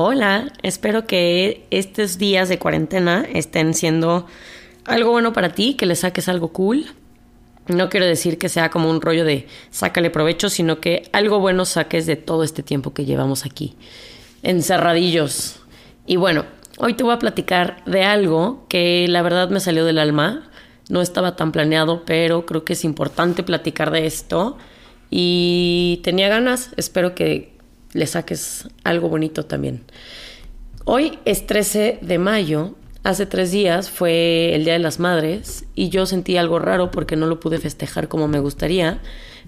Hola, espero que estos días de cuarentena estén siendo algo bueno para ti, que le saques algo cool. No quiero decir que sea como un rollo de sácale provecho, sino que algo bueno saques de todo este tiempo que llevamos aquí, encerradillos. Y bueno, hoy te voy a platicar de algo que la verdad me salió del alma. No estaba tan planeado, pero creo que es importante platicar de esto. Y tenía ganas, espero que le saques algo bonito también. Hoy es 13 de mayo, hace tres días fue el Día de las Madres y yo sentí algo raro porque no lo pude festejar como me gustaría,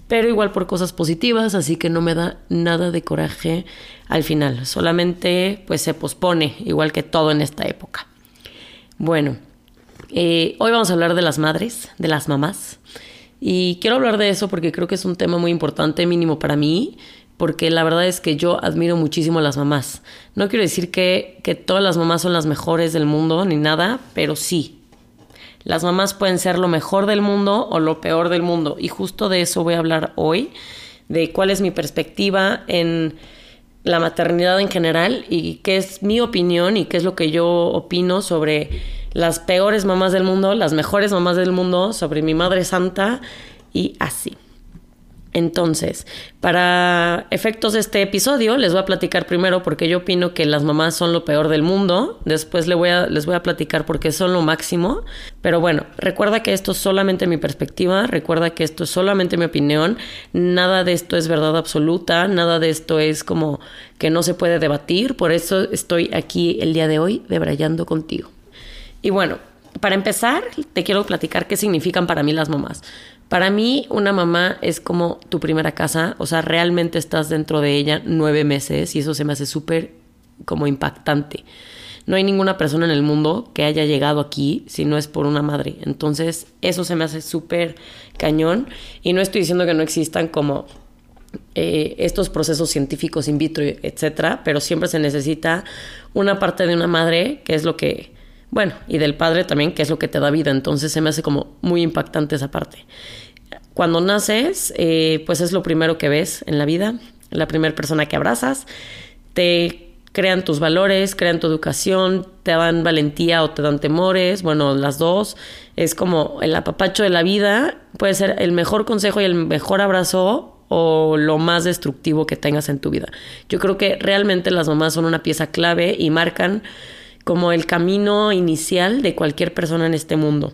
pero igual por cosas positivas, así que no me da nada de coraje al final, solamente pues se pospone, igual que todo en esta época. Bueno, eh, hoy vamos a hablar de las madres, de las mamás. Y quiero hablar de eso porque creo que es un tema muy importante, mínimo para mí, porque la verdad es que yo admiro muchísimo a las mamás. No quiero decir que, que todas las mamás son las mejores del mundo ni nada, pero sí. Las mamás pueden ser lo mejor del mundo o lo peor del mundo. Y justo de eso voy a hablar hoy, de cuál es mi perspectiva en la maternidad en general y qué es mi opinión y qué es lo que yo opino sobre las peores mamás del mundo, las mejores mamás del mundo, sobre mi Madre Santa y así. Entonces, para efectos de este episodio, les voy a platicar primero porque yo opino que las mamás son lo peor del mundo. Después les voy a, les voy a platicar por qué son lo máximo. Pero bueno, recuerda que esto es solamente mi perspectiva, recuerda que esto es solamente mi opinión. Nada de esto es verdad absoluta, nada de esto es como que no se puede debatir. Por eso estoy aquí el día de hoy debrayando contigo. Y bueno, para empezar, te quiero platicar qué significan para mí las mamás. Para mí, una mamá es como tu primera casa, o sea, realmente estás dentro de ella nueve meses y eso se me hace súper como impactante. No hay ninguna persona en el mundo que haya llegado aquí si no es por una madre. Entonces, eso se me hace súper cañón. Y no estoy diciendo que no existan como eh, estos procesos científicos in vitro, etcétera, pero siempre se necesita una parte de una madre, que es lo que bueno, y del padre también, que es lo que te da vida. Entonces se me hace como muy impactante esa parte. Cuando naces, eh, pues es lo primero que ves en la vida, la primera persona que abrazas, te crean tus valores, crean tu educación, te dan valentía o te dan temores, bueno, las dos. Es como el apapacho de la vida, puede ser el mejor consejo y el mejor abrazo o lo más destructivo que tengas en tu vida. Yo creo que realmente las mamás son una pieza clave y marcan como el camino inicial de cualquier persona en este mundo.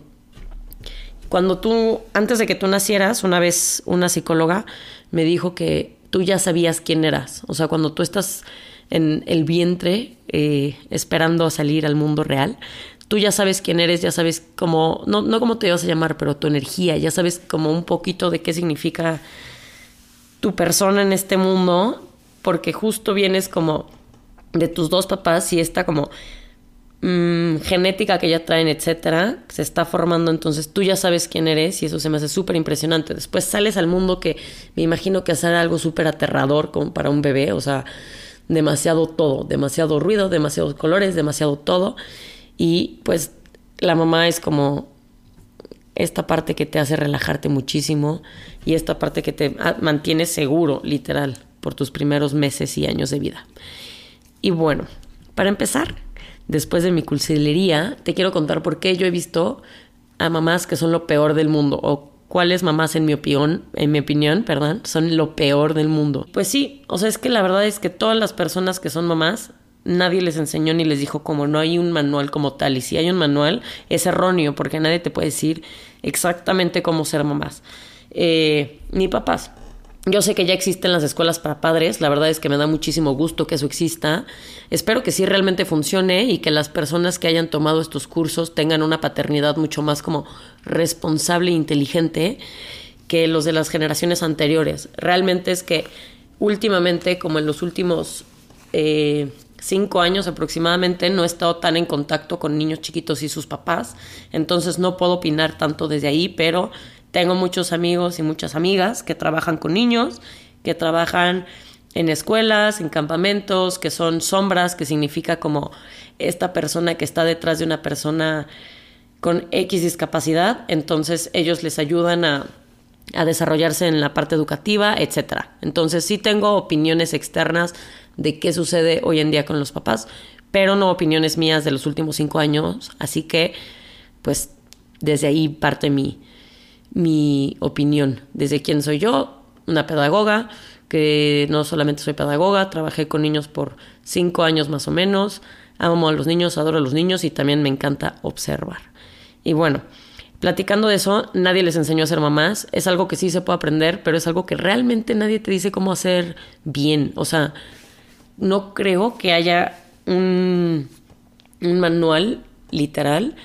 Cuando tú, antes de que tú nacieras, una vez una psicóloga me dijo que tú ya sabías quién eras. O sea, cuando tú estás en el vientre eh, esperando a salir al mundo real, tú ya sabes quién eres, ya sabes cómo, no, no cómo te vas a llamar, pero tu energía, ya sabes como un poquito de qué significa tu persona en este mundo, porque justo vienes como de tus dos papás y está como Mm, genética que ya traen, etcétera, se está formando, entonces tú ya sabes quién eres y eso se me hace súper impresionante. Después sales al mundo que me imagino que hacer algo súper aterrador como para un bebé, o sea, demasiado todo, demasiado ruido, demasiados colores, demasiado todo. Y pues la mamá es como esta parte que te hace relajarte muchísimo y esta parte que te mantiene seguro, literal, por tus primeros meses y años de vida. Y bueno, para empezar, después de mi cursilería, te quiero contar por qué yo he visto a mamás que son lo peor del mundo o cuáles mamás en mi opinión, en mi opinión, perdón, son lo peor del mundo. Pues sí, o sea, es que la verdad es que todas las personas que son mamás nadie les enseñó ni les dijo como no hay un manual como tal y si hay un manual es erróneo porque nadie te puede decir exactamente cómo ser mamás. Eh, ni papás. Yo sé que ya existen las escuelas para padres, la verdad es que me da muchísimo gusto que eso exista. Espero que sí realmente funcione y que las personas que hayan tomado estos cursos tengan una paternidad mucho más como responsable e inteligente que los de las generaciones anteriores. Realmente es que últimamente, como en los últimos eh, cinco años aproximadamente, no he estado tan en contacto con niños chiquitos y sus papás, entonces no puedo opinar tanto desde ahí, pero tengo muchos amigos y muchas amigas que trabajan con niños, que trabajan en escuelas, en campamentos, que son sombras, que significa como esta persona que está detrás de una persona con X discapacidad, entonces ellos les ayudan a, a desarrollarse en la parte educativa, etc. Entonces sí tengo opiniones externas de qué sucede hoy en día con los papás, pero no opiniones mías de los últimos cinco años, así que pues desde ahí parte mi, mi opinión, desde quién soy yo, una pedagoga, que no solamente soy pedagoga, trabajé con niños por cinco años más o menos, amo a los niños, adoro a los niños y también me encanta observar. Y bueno, platicando de eso, nadie les enseñó a ser mamás, es algo que sí se puede aprender, pero es algo que realmente nadie te dice cómo hacer bien, o sea, no creo que haya un, un manual literal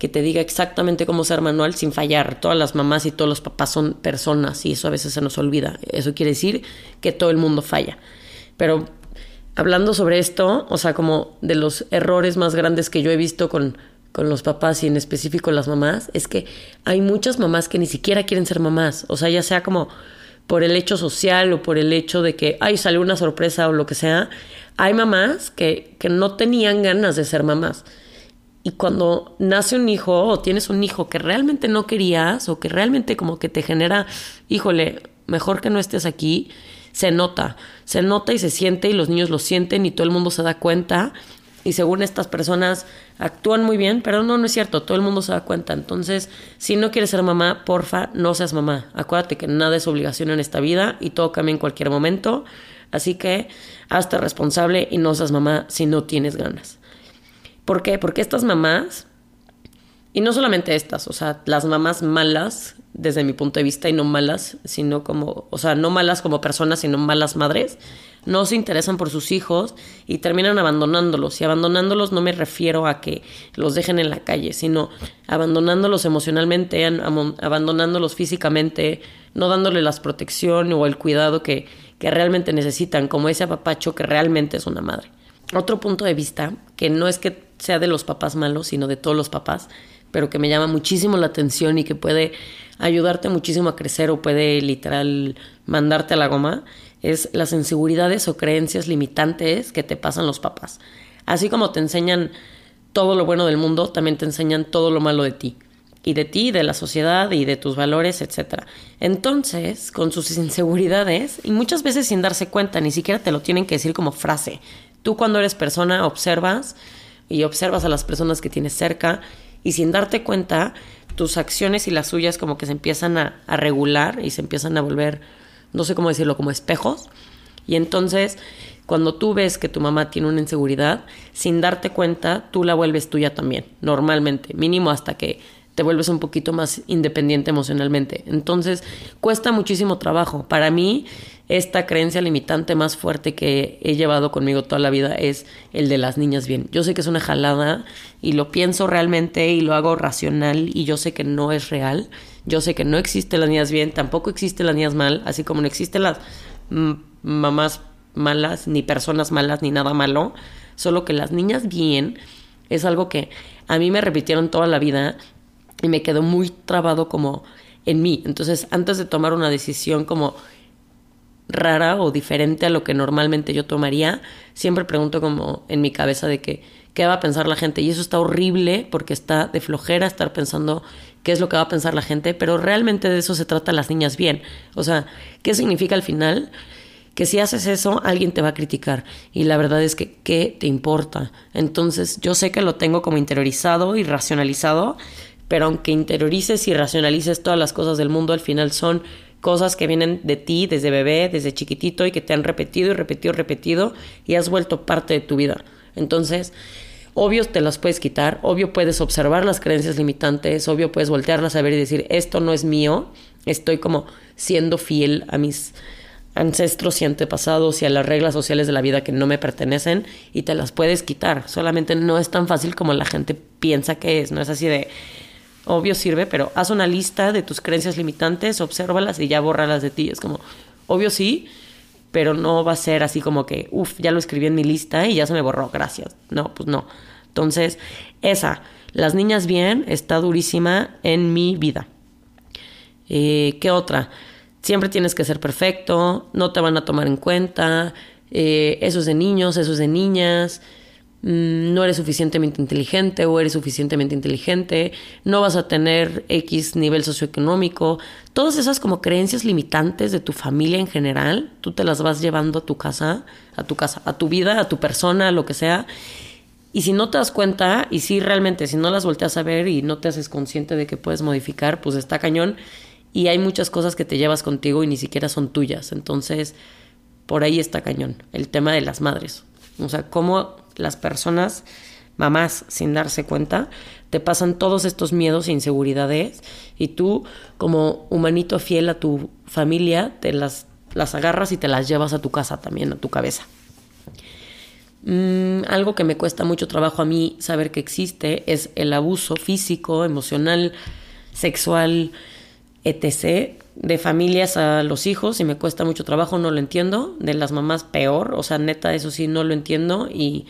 que te diga exactamente cómo ser manual sin fallar. Todas las mamás y todos los papás son personas y eso a veces se nos olvida. Eso quiere decir que todo el mundo falla. Pero hablando sobre esto, o sea, como de los errores más grandes que yo he visto con, con los papás y en específico las mamás, es que hay muchas mamás que ni siquiera quieren ser mamás. O sea, ya sea como por el hecho social o por el hecho de que, ay, salió una sorpresa o lo que sea. Hay mamás que, que no tenían ganas de ser mamás. Y cuando nace un hijo o tienes un hijo que realmente no querías o que realmente como que te genera, híjole, mejor que no estés aquí, se nota, se nota y se siente y los niños lo sienten y todo el mundo se da cuenta y según estas personas actúan muy bien, pero no, no es cierto, todo el mundo se da cuenta. Entonces, si no quieres ser mamá, porfa, no seas mamá. Acuérdate que nada es obligación en esta vida y todo cambia en cualquier momento. Así que hazte responsable y no seas mamá si no tienes ganas. ¿Por qué? Porque estas mamás, y no solamente estas, o sea, las mamás malas, desde mi punto de vista, y no malas, sino como, o sea, no malas como personas, sino malas madres, no se interesan por sus hijos y terminan abandonándolos. Y abandonándolos no me refiero a que los dejen en la calle, sino abandonándolos emocionalmente, abandonándolos físicamente, no dándole la protección o el cuidado que, que realmente necesitan, como ese apapacho que realmente es una madre. Otro punto de vista, que no es que sea de los papás malos, sino de todos los papás, pero que me llama muchísimo la atención y que puede ayudarte muchísimo a crecer o puede literal mandarte a la goma, es las inseguridades o creencias limitantes que te pasan los papás. Así como te enseñan todo lo bueno del mundo, también te enseñan todo lo malo de ti. Y de ti, de la sociedad y de tus valores, etc. Entonces, con sus inseguridades, y muchas veces sin darse cuenta, ni siquiera te lo tienen que decir como frase. Tú cuando eres persona observas y observas a las personas que tienes cerca y sin darte cuenta, tus acciones y las suyas como que se empiezan a, regular y se empiezan a volver, no sé cómo decirlo, como espejos. Y entonces, cuando tú ves que tu mamá tiene una inseguridad, sin darte cuenta, tú la vuelves tuya también, normalmente, mínimo hasta que te vuelves un poquito más independiente emocionalmente. Entonces, cuesta muchísimo trabajo. Para mí, esta creencia limitante más fuerte que he llevado conmigo toda la vida es el de las niñas bien. Yo sé que es una jalada y lo pienso realmente y lo hago racional y yo sé que no es real. Yo sé que no existen las niñas bien, tampoco existen las niñas mal, así como no existen las mamás malas, ni personas malas, ni nada malo. Solo que las niñas bien es algo que a mí me repitieron toda la vida y me quedó muy trabado como en mí. Entonces, antes de tomar una decisión como rara o diferente a lo que normalmente yo tomaría, siempre pregunto como en mi cabeza de que qué va a pensar la gente y eso está horrible porque está de flojera estar pensando qué es lo que va a pensar la gente, pero realmente de eso se trata las niñas bien. O sea, ¿qué significa al final? Que si haces eso, alguien te va a criticar. Y la verdad es que, ¿qué te importa? Entonces, yo sé que lo tengo como interiorizado y racionalizado, pero aunque interiorices y racionalices todas las cosas del mundo, al final son cosas que vienen de ti desde bebé, desde chiquitito y que te han repetido y repetido y repetido y has vuelto parte de tu vida. Entonces, obvio te las puedes quitar, obvio puedes observar las creencias limitantes, obvio puedes voltearlas a ver y decir, esto no es mío, estoy como siendo fiel a mis ancestros y antepasados y a las reglas sociales de la vida que no me pertenecen y te las puedes quitar. Solamente no es tan fácil como la gente piensa que es, no es así de obvio sirve, pero haz una lista de tus creencias limitantes, obsérvalas y ya bórralas de ti. Es como, obvio sí, pero no va a ser así como que, uff, ya lo escribí en mi lista y ya se me borró, gracias. No, pues no. Entonces, esa, las niñas bien, está durísima en mi vida. Eh, ¿Qué otra? Siempre tienes que ser perfecto, no te van a tomar en cuenta, eh, eso es de niños, eso es de niñas. Mm, no eres suficientemente inteligente o eres suficientemente inteligente, no vas a tener X nivel socioeconómico, todas esas como creencias limitantes de tu familia en general, tú te las vas llevando a tu casa, a tu casa, a tu vida, a tu persona, a lo que sea. Y si no te das cuenta, y si realmente, si no las volteas a ver y no te haces consciente de que puedes modificar, pues está cañón. Y hay muchas cosas que te llevas contigo y ni siquiera son tuyas. Entonces, por ahí está cañón. El tema de las madres. O sea, cómo las personas, mamás, sin darse cuenta, te pasan todos estos miedos e inseguridades. Y tú, como humanito fiel a tu familia, te las, las agarras y te las llevas a tu casa también, a tu cabeza. Mm, algo que me cuesta mucho trabajo a mí saber que existe es el abuso físico, emocional, sexual, etc. de familias a los hijos y me cuesta mucho trabajo, no lo entiendo. De las mamás peor, o sea, neta, eso sí, no lo entiendo y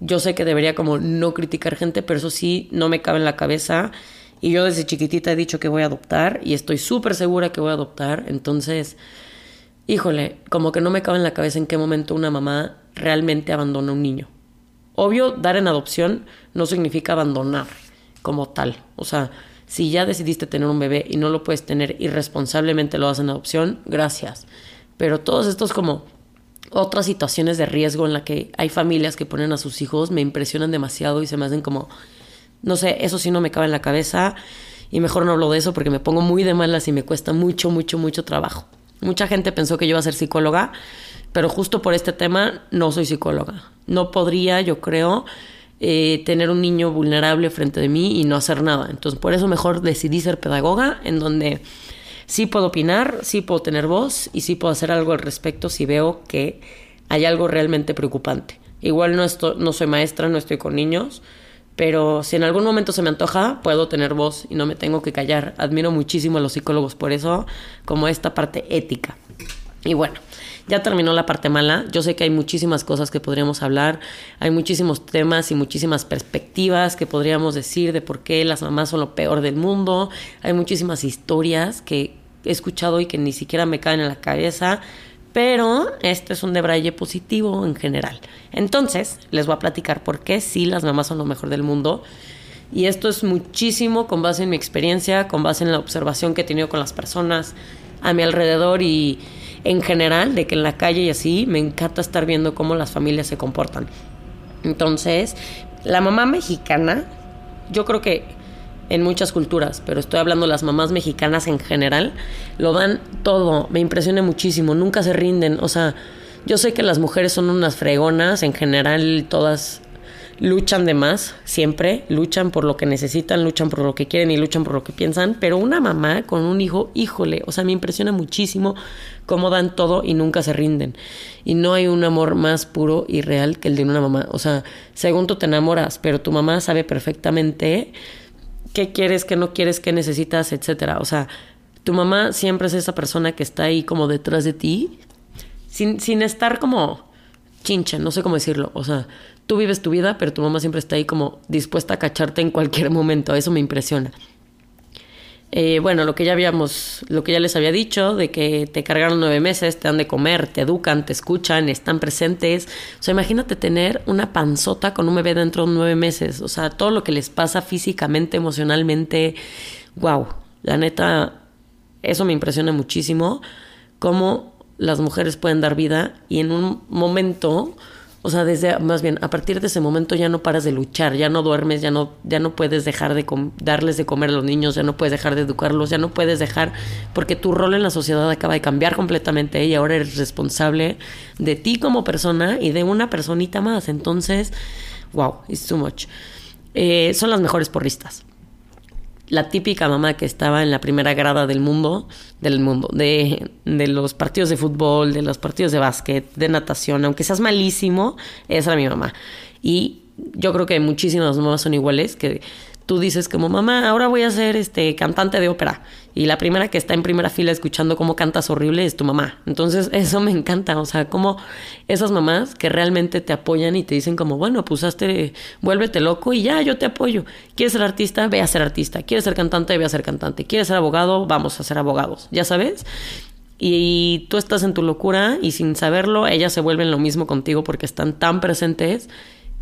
yo sé que debería como no criticar gente, pero eso sí, no me cabe en la cabeza. Y yo desde chiquitita he dicho que voy a adoptar y estoy súper segura que voy a adoptar. Entonces, híjole, como que no me cabe en la cabeza en qué momento una mamá realmente abandona a un niño. Obvio, dar en adopción no significa abandonar como tal. O sea, si ya decidiste tener un bebé y no lo puedes tener irresponsablemente lo das en adopción, gracias. Pero todos estos como otras situaciones de riesgo en la que hay familias que ponen a sus hijos me impresionan demasiado y se me hacen como, no sé, eso sí no me cabe en la cabeza y mejor no hablo de eso porque me pongo muy de malas y me cuesta mucho, mucho, mucho trabajo. Mucha gente pensó que yo iba a ser psicóloga, pero justo por este tema no soy psicóloga. No podría, yo creo, eh, tener un niño vulnerable frente de mí y no hacer nada. Entonces, por eso mejor decidí ser pedagoga, en donde sí puedo opinar, sí puedo tener voz y sí puedo hacer algo al respecto si veo que hay algo realmente preocupante. Igual no, estoy, no soy maestra, no estoy con niños, pero si en algún momento se me antoja, puedo tener voz y no me tengo que callar. Admiro muchísimo a los psicólogos por eso, como esta parte ética. Y bueno, ya terminó la parte mala. Yo sé que hay muchísimas cosas que podríamos hablar, hay muchísimos temas y muchísimas perspectivas que podríamos decir de por qué las mamás son lo peor del mundo. Hay muchísimas historias que he escuchado y que ni siquiera me caen en la cabeza pero este es un debraye positivo en general. Entonces, les voy a platicar por qué sí las mamás son lo mejor del mundo. Y esto es muchísimo con base en mi experiencia, con base en la observación que he tenido con las personas a mi alrededor y en general, de que en la calle y así, me encanta estar viendo cómo las familias se comportan. Entonces, la mamá mexicana, yo creo que en muchas culturas, pero estoy hablando de las mamás mexicanas en general, lo dan todo, me impresiona muchísimo, nunca se rinden, o sea, yo sé que las mujeres son unas fregonas, en general todas luchan de más, siempre, luchan por lo que necesitan, luchan por lo que quieren y luchan por lo que piensan, pero una mamá con un hijo, híjole, o sea, me impresiona muchísimo cómo dan todo y nunca se rinden. Y no hay un amor más puro y real que el de una mamá, o sea, según tú te enamoras, pero tu mamá sabe perfectamente qué quieres, qué no quieres, qué necesitas, etcétera. O sea, tu mamá siempre es esa persona que está ahí como detrás de ti, sin, sin estar como chincha, no sé cómo decirlo. O sea, tú vives tu vida, pero tu mamá siempre está ahí como dispuesta a cacharte en cualquier momento. Eso me impresiona. Eh, bueno, lo que ya habíamos, lo que ya les había dicho, de que te cargaron nueve meses, te dan de comer, te educan, te escuchan, están presentes. O sea, imagínate tener una panzota con un bebé dentro de nueve meses. O sea, todo lo que les pasa físicamente, emocionalmente. Wow, la neta, eso me impresiona muchísimo. Cómo las mujeres pueden dar vida y en un momento o sea, desde, más bien, a partir de ese momento ya no paras de luchar, ya no duermes, ya no, ya no puedes dejar de darles de comer a los niños, ya no puedes dejar de educarlos, ya no puedes dejar, porque tu rol en la sociedad acaba de cambiar completamente y ahora eres responsable de ti como persona y de una personita más. Entonces, wow, it's too much. Eh, son las mejores porristas la típica mamá que estaba en la primera grada del mundo, del mundo, de, de, los partidos de fútbol, de los partidos de básquet, de natación, aunque seas malísimo, esa era mi mamá. Y yo creo que muchísimas mamás son iguales, que tú dices como mamá, ahora voy a ser este cantante de ópera y la primera que está en primera fila escuchando cómo cantas horrible es tu mamá. Entonces, eso me encanta, o sea, como esas mamás que realmente te apoyan y te dicen como, bueno, pues vuélvete loco y ya, yo te apoyo. ¿Quieres ser artista? Ve a ser artista. ¿Quieres ser cantante? Ve a ser cantante. ¿Quieres ser abogado? Vamos a ser abogados. ¿Ya sabes? Y tú estás en tu locura y sin saberlo, ellas se vuelven lo mismo contigo porque están tan presentes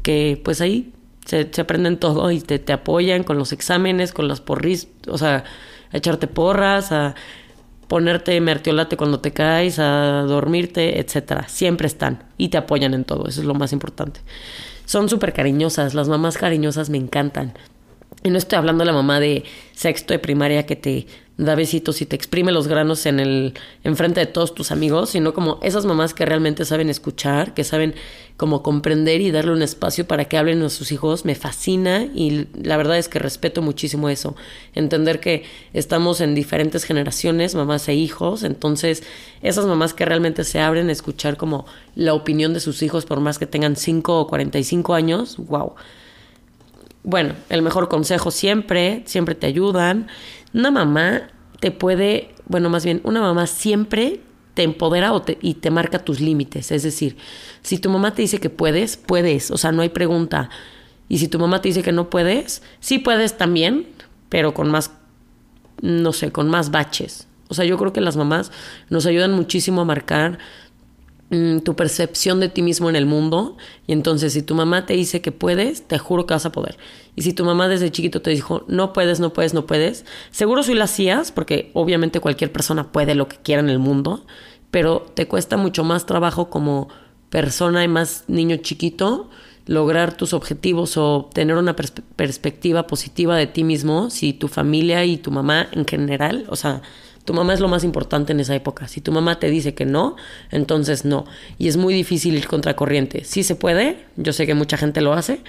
que pues ahí se, aprenden todo y te, te, apoyan con los exámenes, con las porris, o sea, a echarte porras, a ponerte mertiolate cuando te caes, a dormirte, etcétera. Siempre están y te apoyan en todo, eso es lo más importante. Son súper cariñosas, las mamás cariñosas me encantan. Y no estoy hablando de la mamá de sexto de primaria que te da besitos y te exprime los granos en el enfrente de todos tus amigos, sino como esas mamás que realmente saben escuchar, que saben como comprender y darle un espacio para que hablen a sus hijos, me fascina y la verdad es que respeto muchísimo eso. Entender que estamos en diferentes generaciones, mamás e hijos, entonces esas mamás que realmente se abren a escuchar como la opinión de sus hijos por más que tengan 5 o 45 años, wow. Bueno, el mejor consejo siempre, siempre te ayudan una mamá te puede, bueno, más bien, una mamá siempre te empodera y te marca tus límites. Es decir, si tu mamá te dice que puedes, puedes, o sea, no hay pregunta. Y si tu mamá te dice que no puedes, sí puedes también, pero con más, no sé, con más baches. O sea, yo creo que las mamás nos ayudan muchísimo a marcar Mm, tu percepción de ti mismo en el mundo. Y entonces, si tu mamá te dice que puedes, te juro que vas a poder. Y si tu mamá desde chiquito te dijo, no puedes, no puedes, no puedes, seguro si lo hacías, porque obviamente cualquier persona puede lo que quiera en el mundo, pero te cuesta mucho más trabajo como persona y más niño chiquito lograr tus objetivos o tener una perspectiva positiva de ti mismo si tu familia y tu mamá en general, o sea, tu mamá es lo más importante en esa época. Si tu mamá te dice que no, entonces no. Y es muy difícil ir contracorriente. Sí se puede, yo sé que mucha gente lo hace,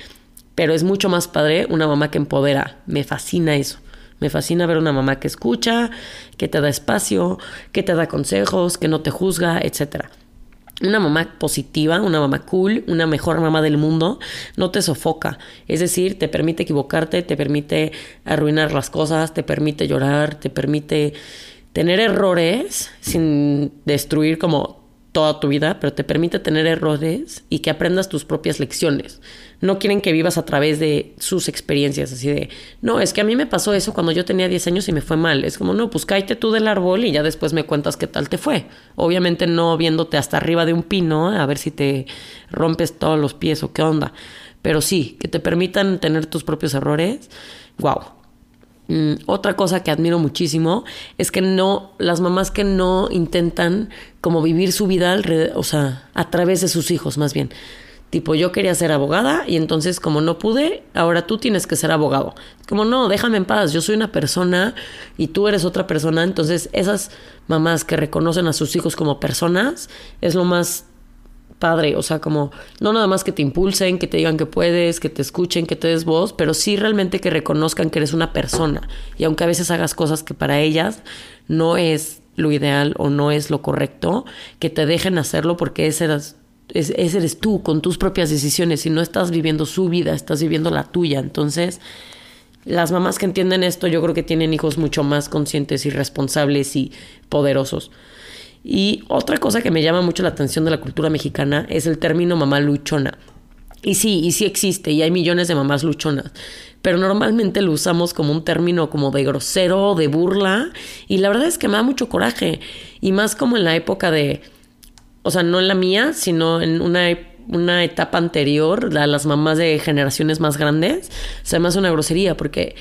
pero es mucho más padre una mamá que empodera. Me fascina eso. Me fascina ver una mamá que escucha, que te da espacio, que te da consejos, que no te juzga, etc. Una mamá positiva, una mamá cool, una mejor mamá del mundo, no te sofoca. Es decir, te permite equivocarte, te permite arruinar las cosas, te permite llorar, te permite tener errores sin destruir como toda tu vida, pero te permite tener errores y que aprendas tus propias lecciones. No quieren que vivas a través de sus experiencias, así de, no, es que a mí me pasó eso cuando yo tenía 10 años y me fue mal. Es como, no, pues cállate tú del árbol y ya después me cuentas qué tal te fue. Obviamente no viéndote hasta arriba de un pino a ver si te rompes todos los pies o qué onda. Pero sí, que te permitan tener tus propios errores. Wow, Mm, otra cosa que admiro muchísimo es que no, las mamás que no intentan como vivir su vida, o sea, a través de sus hijos más bien. Tipo, yo quería ser abogada y entonces como no pude, ahora tú tienes que ser abogado. Como no, déjame en paz, yo soy una persona y tú eres otra persona. Entonces esas mamás que reconocen a sus hijos como personas es lo más padre, o sea, como no nada más que te impulsen, que te digan que puedes, que te escuchen, que te des voz, pero sí realmente que reconozcan que eres una persona. Y aunque a veces hagas cosas que para ellas no es lo ideal o no es lo correcto, que te dejen hacerlo porque ese eres, eres tú con tus propias decisiones y no estás viviendo su vida, estás viviendo la tuya. Entonces, las mamás que entienden esto yo creo que tienen hijos mucho más conscientes y responsables y poderosos. Y otra cosa que me llama mucho la atención de la cultura mexicana es el término mamá luchona. Y sí, y sí existe, y hay millones de mamás luchonas, pero normalmente lo usamos como un término como de grosero, de burla, y la verdad es que me da mucho coraje, y más como en la época de, o sea, no en la mía, sino en una, una etapa anterior, las mamás de generaciones más grandes, se me hace una grosería, porque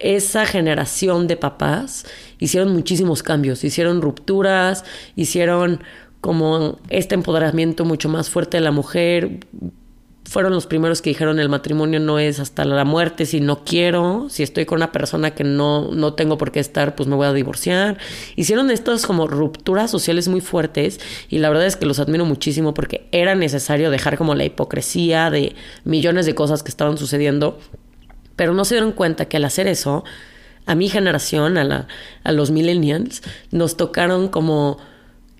esa generación de papás hicieron muchísimos cambios, hicieron rupturas, hicieron como este empoderamiento mucho más fuerte de la mujer. Fueron los primeros que dijeron el matrimonio no es hasta la muerte, si no quiero, si estoy con una persona que no, no tengo por qué estar, pues me voy a divorciar. Hicieron estas como rupturas sociales muy fuertes y la verdad es que los admiro muchísimo porque era necesario dejar como la hipocresía de millones de cosas que estaban sucediendo pero no se dieron cuenta que al hacer eso, a mi generación, a, la, a los millennials, nos tocaron como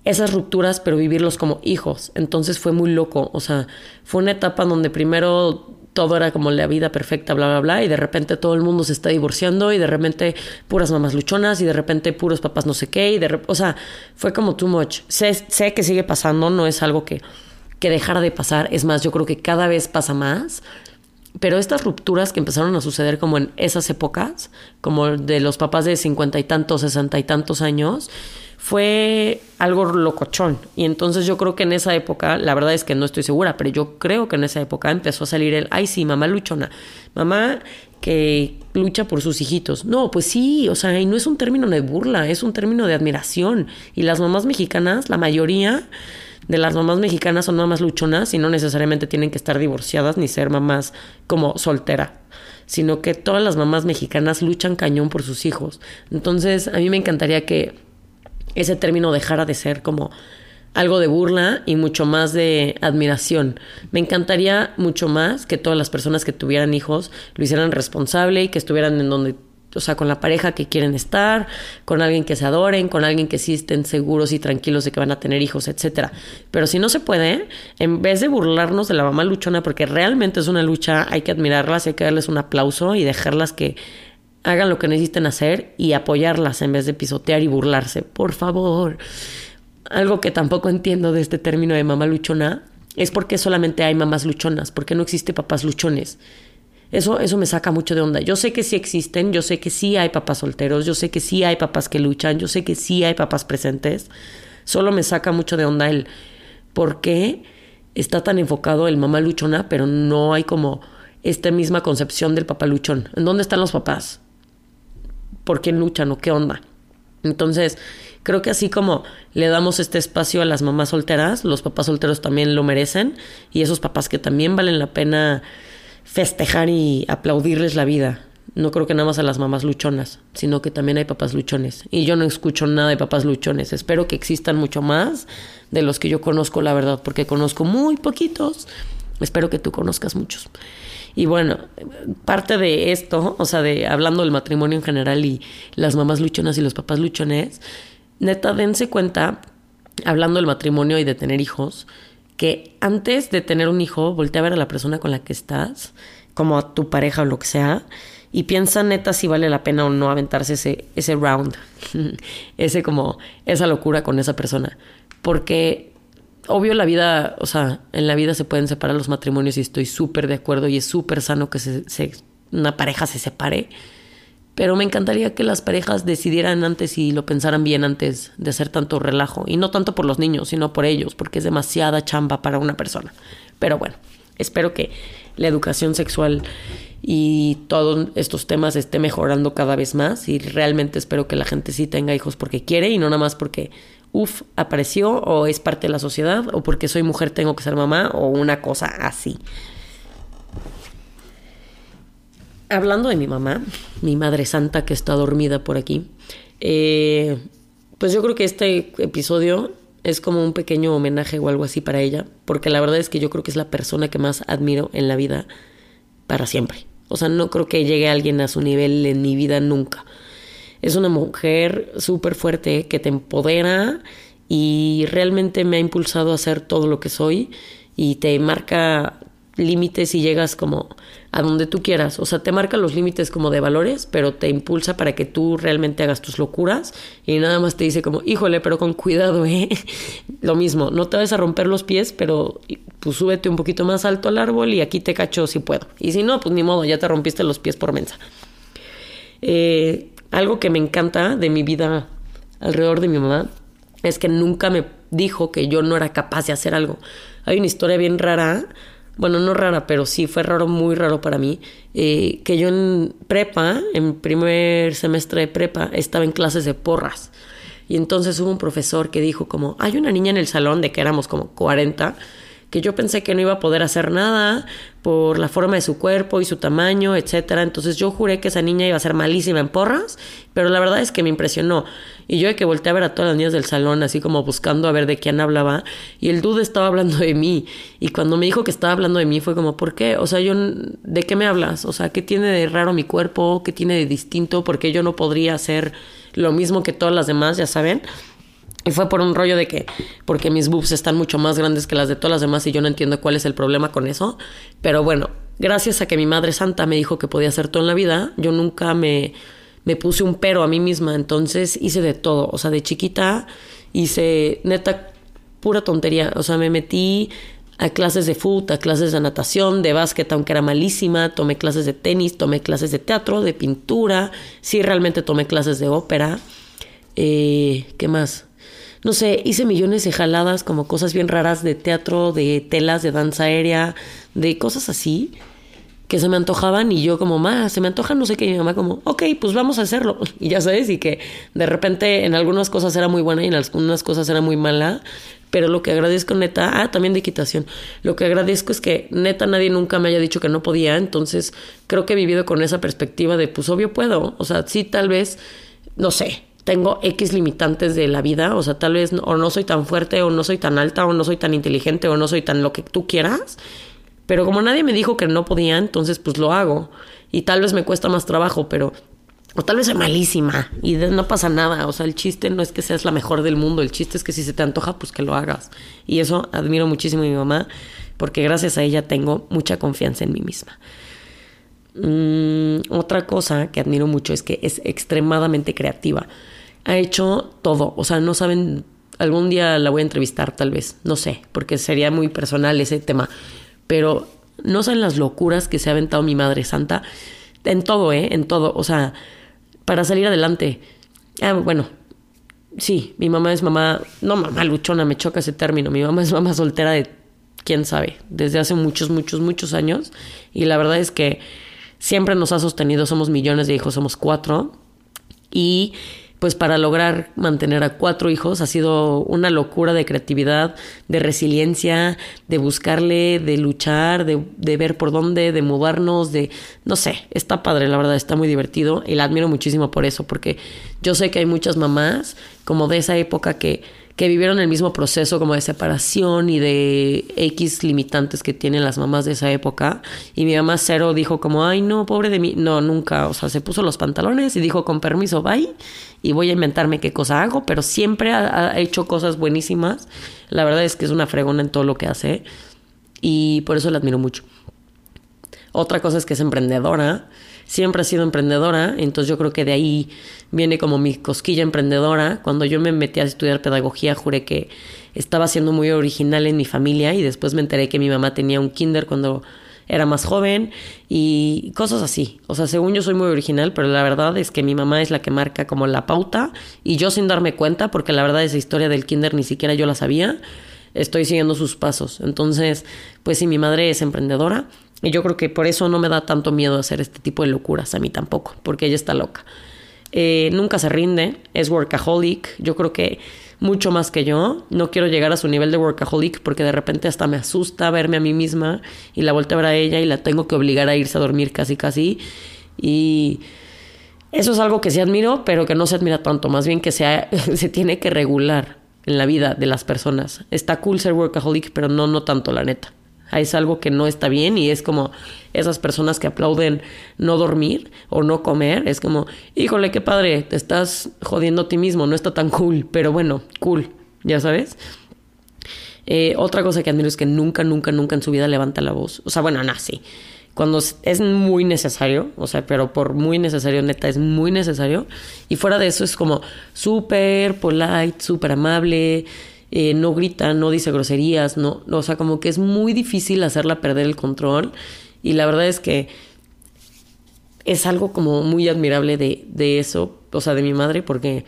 esas rupturas, pero vivirlos como hijos. Entonces fue muy loco. O sea, fue una etapa donde primero todo era como la vida perfecta, bla, bla, bla, y de repente todo el mundo se está divorciando, y de repente puras mamás luchonas, y de repente puros papás no sé qué, y de o sea, fue como too much. Sé, sé que sigue pasando, no es algo que, que dejara de pasar, es más, yo creo que cada vez pasa más, Pero estas rupturas que empezaron a suceder como en esas épocas, como de los papás de cincuenta y tantos, sesenta y tantos años, fue algo locochón. Y entonces yo creo que en esa época, la verdad es que no estoy segura, pero yo creo que en esa época empezó a salir el, ay sí, mamá luchona, mamá que lucha por sus hijitos. No, pues sí, o sea, y no es un término de burla, es un término de admiración. Y las mamás mexicanas, la mayoría de las mamás mexicanas son mamás luchonas y no necesariamente tienen que estar divorciadas ni ser mamás como soltera sino que todas las mamás mexicanas luchan cañón por sus hijos. Entonces, a mí me encantaría que ese término dejara de ser como algo de burla y mucho más de admiración. Me encantaría mucho más que todas las personas que tuvieran hijos lo hicieran responsable y que estuvieran en donde, o sea, con la pareja que quieren estar, con alguien que se adoren, con alguien que sí estén seguros y tranquilos de que van a tener hijos, etcétera. Pero si no se puede, en vez de burlarnos de la mamá luchona, porque realmente es una lucha, hay que admirarlas, hay que darles un aplauso y dejarlas que hagan lo que necesiten hacer y apoyarlas en vez de pisotear y burlarse. Por favor. Algo que tampoco entiendo de este término de mamá luchona es por qué solamente hay mamás luchonas, por qué no existe papás luchones. Eso, eso me saca mucho de onda. Yo sé que sí existen, yo sé que sí hay papás solteros, yo sé que sí hay papás que luchan, yo sé que sí hay papás presentes. Solo me saca mucho de onda el por qué está tan enfocado el mamá luchona, pero no hay como esta misma concepción del papá luchón. ¿En dónde están los papás? ¿Por qué luchan o qué onda? Entonces, creo que así como le damos este espacio a las mamás solteras, los papás solteros también lo merecen y esos papás que también valen la pena festejar y aplaudirles la vida. No creo que nada más a las mamás luchonas, sino que también hay papás luchones. Y yo no escucho nada de papás luchones. Espero que existan mucho más de los que yo conozco, la verdad, porque conozco muy poquitos. Espero que tú conozcas muchos. Y bueno, parte de esto, o sea, de hablando del matrimonio en general y las mamás luchonas y los papás luchones, neta, dense cuenta, hablando del matrimonio y de tener hijos, que antes de tener un hijo, voltea a ver a la persona con la que estás, como a tu pareja o lo que sea, y piensa neta si vale la pena o no aventarse ese, ese round, ese como, esa locura con esa persona. Porque obvio la vida, o sea, en la vida se pueden separar los matrimonios y estoy súper de acuerdo y es súper sano que una pareja se separe. Pero me encantaría que las parejas decidieran antes y lo pensaran bien antes de hacer tanto relajo. Y no tanto por los niños, sino por ellos, porque es demasiada chamba para una persona. Pero bueno, espero que la educación sexual y todos estos temas esté mejorando cada vez más. Y realmente espero que la gente sí tenga hijos porque quiere y no nada más porque uf, apareció o es parte de la sociedad o porque soy mujer tengo que ser mamá o una cosa así. Hablando de mi mamá, mi madre santa que está dormida por aquí, eh, pues yo creo que este episodio es como un pequeño homenaje o algo así para ella, porque la verdad es que yo creo que es la persona que más admiro en la vida para siempre. O sea, no creo que llegue alguien a su nivel en mi vida nunca. Es una mujer súper fuerte que te empodera y realmente me ha impulsado a hacer todo lo que soy y te marca límites y llegas como a donde tú quieras. O sea, te marca los límites como de valores, pero te impulsa para que tú realmente hagas tus locuras y nada más te dice como, híjole, pero con cuidado, ¿eh? Lo mismo, no te vas a romper los pies, pero pues súbete un poquito más alto al árbol y aquí te cacho si puedo. Y si no, pues ni modo, ya te rompiste los pies por mensa. Eh, algo que me encanta de mi vida alrededor de mi mamá es que nunca me dijo que yo no era capaz de hacer algo. Hay una historia bien rara, bueno, no rara, pero sí fue raro, muy raro para mí, eh, que yo en prepa, en primer semestre de prepa, estaba en clases de porras. Y entonces hubo un profesor que dijo como, hay una niña en el salón de que éramos como 40 que yo pensé que no iba a poder hacer nada por la forma de su cuerpo y su tamaño, etcétera. Entonces yo juré que esa niña iba a ser malísima en porras, pero la verdad es que me impresionó. Y yo de que volteé a ver a todas las niñas del salón, así como buscando a ver de quién hablaba, y el dude estaba hablando de mí. Y cuando me dijo que estaba hablando de mí, fue como, ¿por qué? O sea, yo, ¿de qué me hablas? O sea, ¿qué tiene de raro mi cuerpo? ¿Qué tiene de distinto? Porque yo no podría hacer lo mismo que todas las demás, ya saben. Y fue por un rollo de que, porque mis boobs están mucho más grandes que las de todas las demás y yo no entiendo cuál es el problema con eso. Pero bueno, gracias a que mi madre santa me dijo que podía hacer todo en la vida, yo nunca me, me puse un pero a mí misma. Entonces hice de todo. O sea, de chiquita hice neta pura tontería. O sea, me metí a clases de fútbol, a clases de natación, de básquet, aunque era malísima, tomé clases de tenis, tomé clases de teatro, de pintura, sí realmente tomé clases de ópera. Eh, ¿Qué más? No sé, hice millones de jaladas como cosas bien raras de teatro, de telas, de danza aérea, de cosas así que se me antojaban y yo como, más, se me antoja no sé qué, y mi mamá como, ok, pues vamos a hacerlo. Y ya sabes, y que de repente en algunas cosas era muy buena y en algunas cosas era muy mala, pero lo que agradezco neta, ah, también de equitación, lo que agradezco es que neta nadie nunca me haya dicho que no podía, entonces creo que he vivido con esa perspectiva de, pues obvio puedo, o sea, sí tal vez, no sé, tengo X limitantes de la vida, o sea, tal vez o no soy tan fuerte, o no soy tan alta, o no soy tan inteligente, o no soy tan lo que tú quieras, pero como nadie me dijo que no podía, entonces pues lo hago, y tal vez me cuesta más trabajo, pero o tal vez es malísima y no pasa nada. O sea, el chiste no es que seas la mejor del mundo, el chiste es que si se te antoja, pues que lo hagas. Y eso admiro muchísimo a mi mamá, porque gracias a ella tengo mucha confianza en mí misma. Mm, otra cosa que admiro mucho es que es extremadamente creativa. Ha hecho todo, o sea, no saben, algún día la voy a entrevistar tal vez, no sé, porque sería muy personal ese tema, pero no saben las locuras que se ha aventado mi Madre Santa en todo, ¿eh? En todo, o sea, para salir adelante. Ah, bueno, sí, mi mamá es mamá, no mamá luchona, me choca ese término, mi mamá es mamá soltera de quién sabe, desde hace muchos, muchos, muchos años. Y la verdad es que siempre nos ha sostenido, somos millones de hijos, somos cuatro. Y pues para lograr mantener a cuatro hijos ha sido una locura de creatividad, de resiliencia, de buscarle, de luchar, de, de, ver por dónde, de mudarnos, de, no sé, está padre, la verdad, está muy divertido y la admiro muchísimo por eso, porque yo sé que hay muchas mamás como de esa época que que vivieron el mismo proceso como de separación y de X limitantes que tienen las mamás de esa época. Y mi mamá cero dijo como, ay no, pobre de mí. No, nunca. O sea, se puso los pantalones y dijo, con permiso, bye. Y voy a inventarme qué cosa hago, pero siempre ha, ha hecho cosas buenísimas. La verdad es que es una fregona en todo lo que hace. Y por eso la admiro mucho. Otra cosa es que es emprendedora siempre ha sido emprendedora, entonces yo creo que de ahí viene como mi cosquilla emprendedora. Cuando yo me metí a estudiar pedagogía, juré que estaba siendo muy original en mi familia y después me enteré que mi mamá tenía un kinder cuando era más joven y cosas así. O sea, según yo soy muy original, pero la verdad es que mi mamá es la que marca como la pauta y yo sin darme cuenta, porque la verdad esa historia del kinder ni siquiera yo la sabía, estoy siguiendo sus pasos. Entonces, pues sí, mi madre es emprendedora y yo creo que por eso no me da tanto miedo hacer este tipo de locuras, a mí tampoco, porque ella está loca. Eh, nunca se rinde, es workaholic, yo creo que mucho más que yo. No quiero llegar a su nivel de workaholic porque de repente hasta me asusta verme a mí misma y la volteo a ver a ella y la tengo que obligar a irse a dormir casi casi. Y eso es algo que sí admiro, pero que no se admira tanto, más bien que se, se tiene que regular en la vida de las personas. Está cool ser workaholic, pero no, no tanto, la neta es algo que no está bien y es como esas personas que aplauden no dormir o no comer, es como, híjole, qué padre, te estás jodiendo a ti mismo, no está tan cool, pero bueno, cool, ya sabes. Eh, otra cosa que admiro es que nunca, nunca, nunca en su vida levanta la voz. O sea, bueno, no, sí. Cuando es muy necesario, o sea, pero por muy necesario, neta, es muy necesario. Y fuera de eso es como súper polite, súper amable, eh, no grita, no dice groserías, no, o sea, como que es muy difícil hacerla perder el control. Y la verdad es que es algo como muy admirable de, de eso, o sea, de mi madre, porque,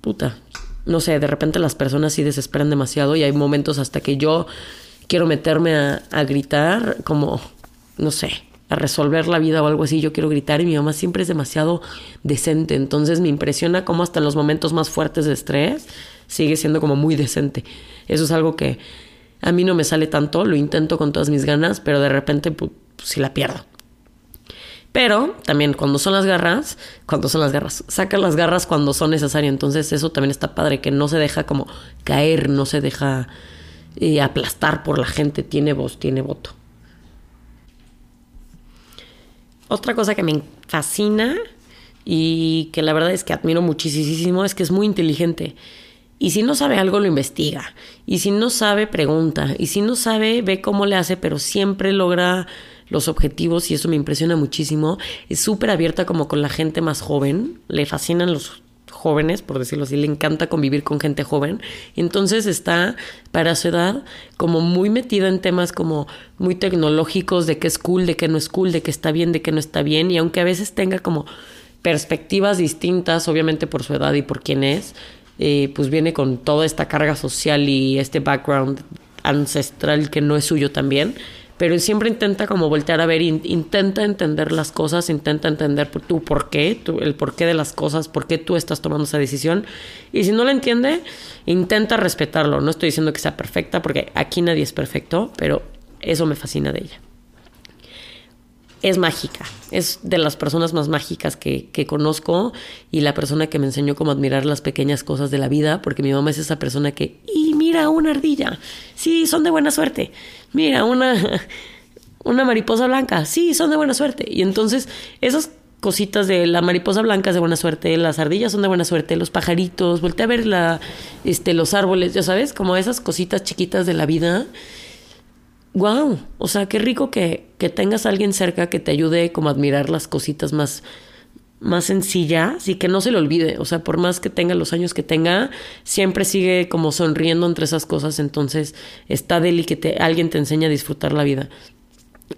puta, no sé, de repente las personas sí desesperan demasiado y hay momentos hasta que yo quiero meterme a, a gritar, como, no sé, a resolver la vida o algo así, yo quiero gritar y mi mamá siempre es demasiado decente, entonces me impresiona cómo hasta en los momentos más fuertes de estrés sigue siendo como muy decente. Eso es algo que a mí no me sale tanto, lo intento con todas mis ganas, pero de repente pues, si la pierdo. Pero también cuando son las garras, cuando son las garras, saca las garras cuando son necesarias. Entonces eso también está padre, que no se deja como caer, no se deja eh, aplastar por la gente, tiene voz, tiene voto. Otra cosa que me fascina y que la verdad es que admiro muchísimo es que es muy inteligente. Y si no sabe algo, lo investiga. Y si no sabe, pregunta. Y si no sabe, ve cómo le hace, pero siempre logra los objetivos y eso me impresiona muchísimo. Es súper abierta como con la gente más joven. Le fascinan los jóvenes, por decirlo así, le encanta convivir con gente joven. Entonces está, para su edad, como muy metida en temas como muy tecnológicos, de qué es cool, de qué no es cool, de qué está bien, de qué no está bien. Y aunque a veces tenga como perspectivas distintas, obviamente por su edad y por quién es, eh, pues viene con toda esta carga social y este background ancestral que no es suyo también pero siempre intenta como voltear a ver, intenta entender las cosas, intenta entender tu por qué, el porqué de las cosas, por qué tú estás tomando esa decisión. Y si no la entiende, intenta respetarlo. No estoy diciendo que sea perfecta, porque aquí nadie es perfecto, pero eso me fascina de ella es mágica. Es de las personas más mágicas que, que, conozco y la persona que me enseñó cómo admirar las pequeñas cosas de la vida, porque mi mamá es esa persona que, y mira una ardilla, sí, son de buena suerte. Mira una, una mariposa blanca, sí, son de buena suerte. Y entonces esas cositas de la mariposa blanca es de buena suerte, las ardillas son de buena suerte, los pajaritos, voltea a ver la, este, los árboles, ya sabes, como esas cositas chiquitas de la vida wow, o sea, qué rico que, que tengas a alguien cerca que te ayude como a admirar las cositas más, más sencillas y que no se le olvide. O sea, por más que tenga los años que tenga, siempre sigue como sonriendo entre esas cosas. Entonces está de y que te, alguien te enseña a disfrutar la vida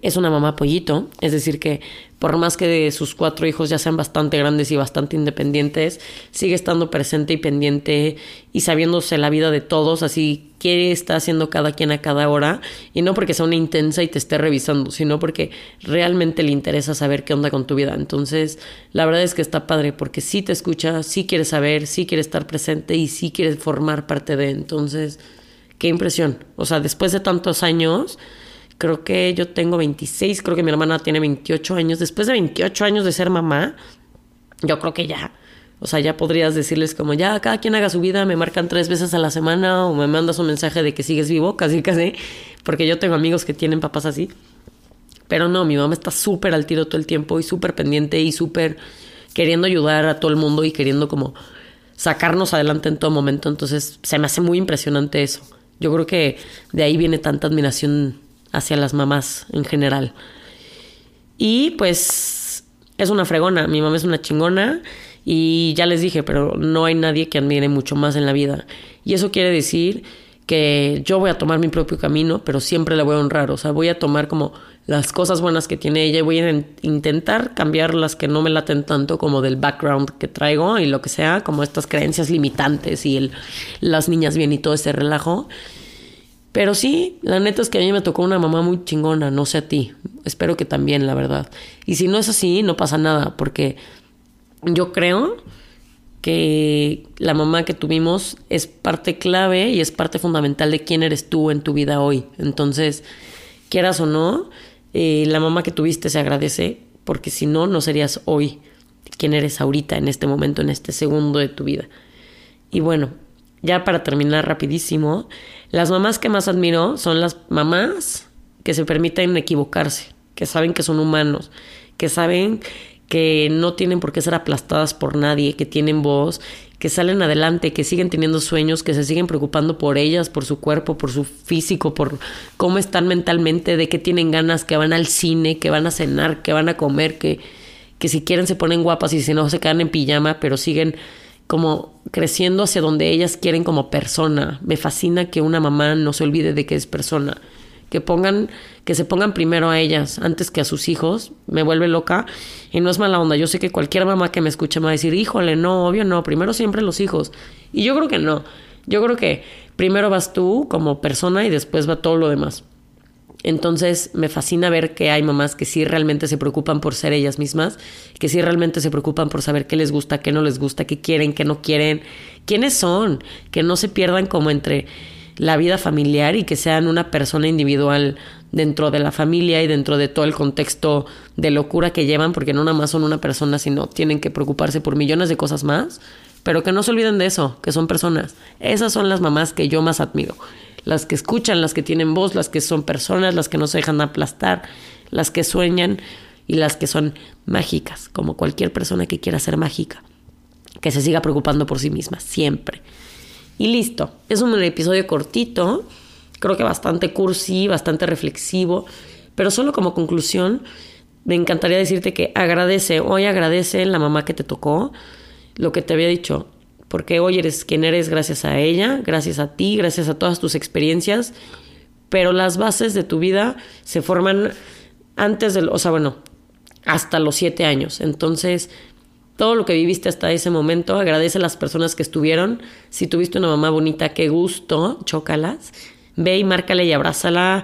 es una mamá pollito, es decir, que por más que sus cuatro hijos ya sean bastante grandes y bastante independientes, sigue estando presente y pendiente y sabiéndose la vida de todos, así qué está haciendo cada quien a cada hora, y no porque sea una intensa y te esté revisando, sino porque realmente le interesa saber qué onda con tu vida. Entonces, la verdad es que está padre, porque sí te escucha, sí quiere saber, sí quiere estar presente y sí quiere formar parte de. Entonces, qué impresión. O sea, después de tantos años Creo que yo tengo 26, creo que mi hermana tiene 28 años. Después de 28 años de ser mamá, yo creo que ya. O sea, ya podrías decirles como, ya, cada quien haga su vida, me marcan tres veces a la semana o me mandas un mensaje de que sigues vivo, casi casi, porque yo tengo amigos que tienen papás así. Pero no, mi mamá está súper al tiro todo el tiempo y súper pendiente y súper queriendo ayudar a todo el mundo y queriendo como sacarnos adelante en todo momento. Entonces, se me hace muy impresionante eso. Yo creo que de ahí viene tanta admiración hacia las mamás en general. Y pues es una fregona, mi mamá es una chingona y ya les dije, pero no hay nadie que admire mucho más en la vida. Y eso quiere decir que yo voy a tomar mi propio camino, pero siempre la voy a honrar, o sea, voy a tomar como las cosas buenas que tiene ella y voy a intentar cambiar las que no me laten tanto como del background que traigo y lo que sea, como estas creencias limitantes y el, las niñas bien y todo ese relajo pero sí, la neta es que a mí me tocó una mamá muy chingona, no sé a ti. Espero que también, la verdad. Y si no es así, no pasa nada, porque yo creo que la mamá que tuvimos es parte clave y es parte fundamental de quién eres tú en tu vida hoy. Entonces, quieras o no, eh, la mamá que tuviste se agradece, porque si no, no serías hoy quien eres ahorita, en este momento, en este segundo de tu vida. Y bueno, ya para terminar rapidísimo, las mamás que más admiro son las mamás que se permiten equivocarse, que saben que son humanos, que saben que no tienen por qué ser aplastadas por nadie, que tienen voz, que salen adelante, que siguen teniendo sueños, que se siguen preocupando por ellas, por su cuerpo, por su físico, por cómo están mentalmente, de qué tienen ganas, que van al cine, que van a cenar, que van a comer, que, que si quieren se ponen guapas y si no se quedan en pijama, pero siguen como creciendo hacia donde ellas quieren como persona. Me fascina que una mamá no se olvide de que es persona. Que pongan, que se pongan primero a ellas antes que a sus hijos. Me vuelve loca. Y no es mala onda. Yo sé que cualquier mamá que me escuche me va a decir, híjole, no, obvio no, primero siempre los hijos. Y yo creo que no. Yo creo que primero vas tú como persona y después va todo lo demás. Entonces me fascina ver que hay mamás que sí realmente se preocupan por ser ellas mismas, que sí realmente se preocupan por saber qué les gusta, qué no les gusta, qué quieren, qué no quieren, quiénes son, que no se pierdan como entre la vida familiar y que sean una persona individual dentro de la familia y dentro de todo el contexto de locura que llevan, porque no nada más son una persona, sino tienen que preocuparse por millones de cosas más, pero que no se olviden de eso, que son personas. Esas son las mamás que yo más admiro las que escuchan, las que tienen voz, las que son personas, las que no se dejan aplastar, las que sueñan y las que son mágicas, como cualquier persona que quiera ser mágica, que se siga preocupando por sí misma, siempre. Y listo, es un episodio cortito, creo que bastante cursi, bastante reflexivo, pero solo como conclusión, me encantaría decirte que agradece, hoy agradece la mamá que te tocó, lo que te había dicho, porque hoy eres quien eres gracias a ella, gracias a ti, gracias a todas tus experiencias, pero las bases de tu vida se forman antes del, o sea, bueno, hasta los siete años. Entonces, todo lo que viviste hasta ese momento, agradece a las personas que estuvieron. Si tuviste una mamá bonita, qué gusto, chócalas. Ve y márcale y abrázala.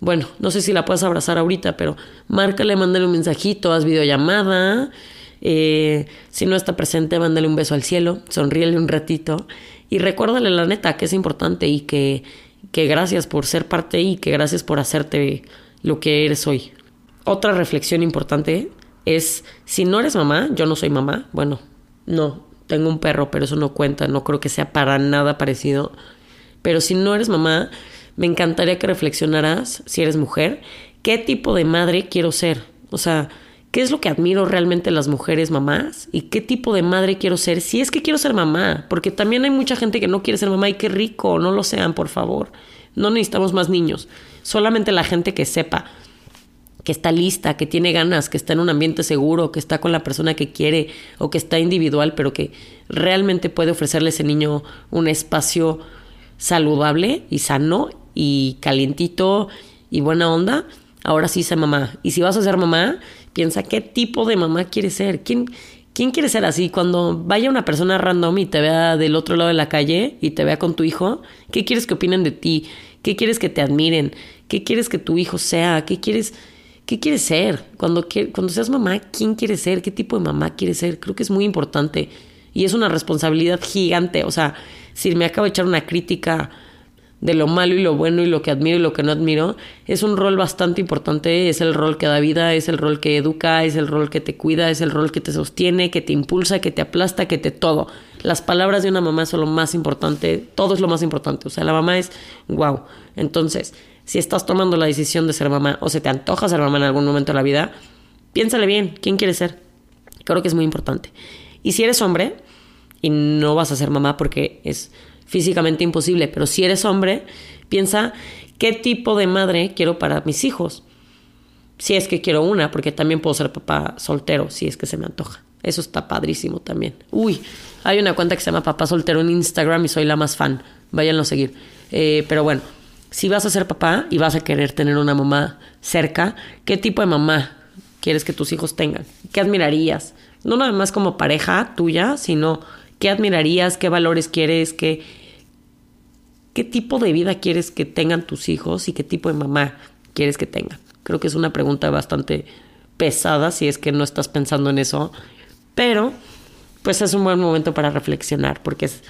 Bueno, no sé si la puedes abrazar ahorita, pero márcale, mándale un mensajito, haz videollamada. Eh, si no está presente, mándale un beso al cielo, sonríele un ratito y recuérdale la neta que es importante y que, que gracias por ser parte y que gracias por hacerte lo que eres hoy. Otra reflexión importante es, si no eres mamá, yo no soy mamá, bueno, no, tengo un perro, pero eso no cuenta, no creo que sea para nada parecido, pero si no eres mamá, me encantaría que reflexionaras, si eres mujer, qué tipo de madre quiero ser, o sea, qué es lo que admiro realmente las mujeres mamás y qué tipo de madre quiero ser, si es que quiero ser mamá, porque también hay mucha gente que no quiere ser mamá y qué rico, no lo sean, por favor, no necesitamos más niños, solamente la gente que sepa que está lista, que tiene ganas, que está en un ambiente seguro, que está con la persona que quiere o que está individual, pero que realmente puede ofrecerle a ese niño un espacio saludable y sano y calientito y buena onda, ahora sí sé mamá. Y si vas a ser mamá, piensa qué tipo de mamá quieres ser. ¿Quién, ¿Quién quiere ser así? Cuando vaya una persona random y te vea del otro lado de la calle y te vea con tu hijo, ¿qué quieres que opinen de ti? ¿Qué quieres que te admiren? ¿Qué quieres que tu hijo sea? ¿Qué quieres ¿Qué quieres ser? Cuando, cuando seas mamá, ¿quién quieres ser? ¿Qué tipo de mamá quieres ser? Creo que es muy importante y es una responsabilidad gigante. O sea, si me acabo de echar una crítica de lo malo y lo bueno y lo que admiro y lo que no admiro, es un rol bastante importante, es el rol que da vida, es el rol que educa, es el rol que te cuida, es el rol que te sostiene, que te impulsa, que te aplasta, que te todo. Las palabras de una mamá son lo más importante, todo es lo más importante, o sea, la mamá es wow. Entonces, si estás tomando la decisión de ser mamá o se te antoja ser mamá en algún momento de la vida, piénsale bien, ¿quién quieres ser? Creo que es muy importante. Y si eres hombre y no vas a ser mamá porque es físicamente imposible, pero si eres hombre, piensa qué tipo de madre quiero para mis hijos. Si es que quiero una, porque también puedo ser papá soltero, si es que se me antoja. Eso está padrísimo también. Uy, hay una cuenta que se llama Papá Soltero en Instagram y soy la más fan. Váyanlo a seguir. Eh, pero bueno, si vas a ser papá y vas a querer tener una mamá cerca, ¿qué tipo de mamá quieres que tus hijos tengan? ¿Qué admirarías? No nada más como pareja tuya, sino qué admirarías, qué valores quieres, qué, qué tipo de vida quieres que tengan tus hijos y qué tipo de mamá quieres que tengan. Creo que es una pregunta bastante pesada si es que no estás pensando en eso, pero pues es un buen momento para reflexionar porque es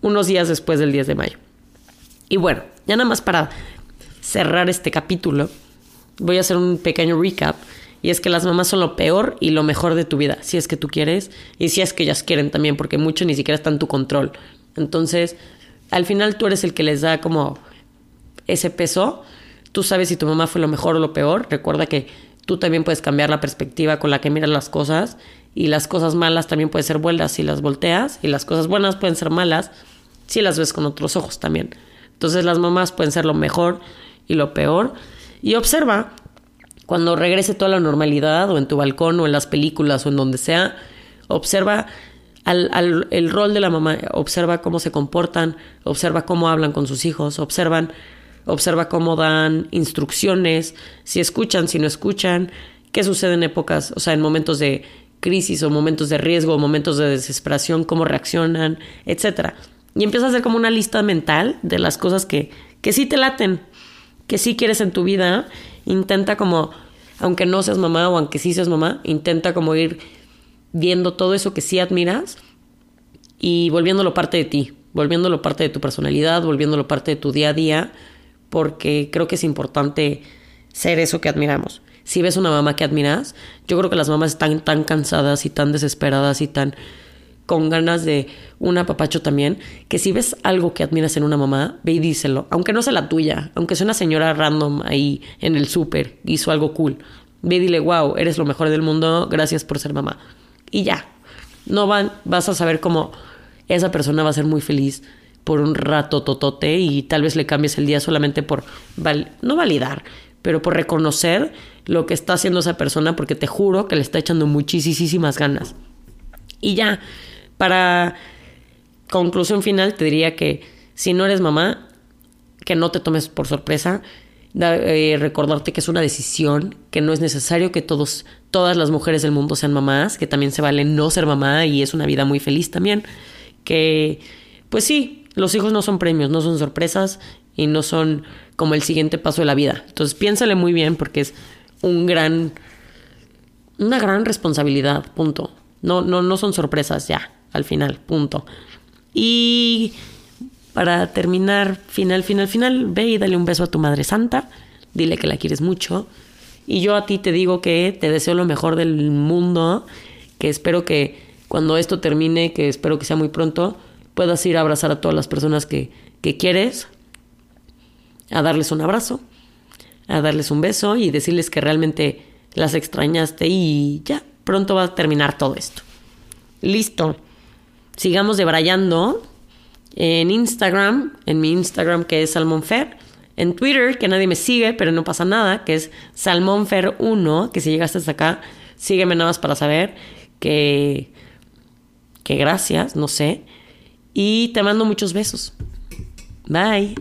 unos días después del 10 de mayo. Y bueno, ya nada más para cerrar este capítulo, voy a hacer un pequeño recap. Y es que las mamás son lo peor y lo mejor de tu vida, si es que tú quieres y si es que ellas quieren también, porque mucho ni siquiera está en tu control. Entonces, al final tú eres el que les da como ese peso. Tú sabes si tu mamá fue lo mejor o lo peor. Recuerda que tú también puedes cambiar la perspectiva con la que miras las cosas y las cosas malas también pueden ser buenas si las volteas y las cosas buenas pueden ser malas si las ves con otros ojos también. Entonces las mamás pueden ser lo mejor y lo peor. Y observa cuando regrese toda la normalidad o en tu balcón o en las películas o en donde sea, observa al, el rol de la mamá, observa cómo se comportan, observa cómo hablan con sus hijos, observan, observa cómo dan instrucciones, si escuchan, si no escuchan, qué sucede en épocas, o sea, en momentos de crisis o momentos de riesgo o momentos de desesperación, cómo reaccionan, etcétera. Y empiezas a hacer como una lista mental de las cosas que, que sí te laten, que sí quieres en tu vida. Intenta como, aunque no seas mamá o aunque sí seas mamá, intenta como ir viendo todo eso que sí admiras y volviéndolo parte de ti, volviéndolo parte de tu personalidad, volviéndolo parte de tu día a día, porque creo que es importante ser eso que admiramos. Si ves una mamá que admiras, yo creo que las mamás están tan cansadas y tan desesperadas y tan con ganas de un apapacho también, que si ves algo que admiras en una mamá, ve y díselo, aunque no sea la tuya, aunque sea una señora random ahí en el súper, hizo algo cool, ve y dile, wow, eres lo mejor del mundo, gracias por ser mamá. Y ya, no van, vas a saber cómo esa persona va a ser muy feliz por un rato totote y tal vez le cambies el día solamente por, no validar, pero por reconocer lo que está haciendo esa persona porque te juro que le está echando muchísimas ganas. Y ya, para conclusión final, te diría que si no eres mamá, que no te tomes por sorpresa, eh, recordarte que es una decisión, que no es necesario que todos, todas las mujeres del mundo sean mamás, que también se vale no ser mamá y es una vida muy feliz también, que pues sí, los hijos no son premios, no son sorpresas y no son como el siguiente paso de la vida. Entonces piénsale muy bien porque es un gran, una gran responsabilidad, punto. No, no, no son sorpresas ya, al final, punto. Y para terminar, final, final, final, ve y dale un beso a tu Madre Santa, dile que la quieres mucho. Y yo a ti te digo que te deseo lo mejor del mundo, que espero que cuando esto termine, que espero que sea muy pronto, puedas ir a abrazar a todas las personas que, que quieres, a darles un abrazo, a darles un beso y decirles que realmente las extrañaste y ya, pronto va a terminar todo esto. Listo. Sigamos debrayando en Instagram, en mi Instagram que es SalmonFer, en Twitter, que nadie me sigue, pero no pasa nada, que es SalmonFer1, que si llegaste hasta acá, sígueme nada más para saber que, que gracias, no sé. Y te mando muchos besos. Bye.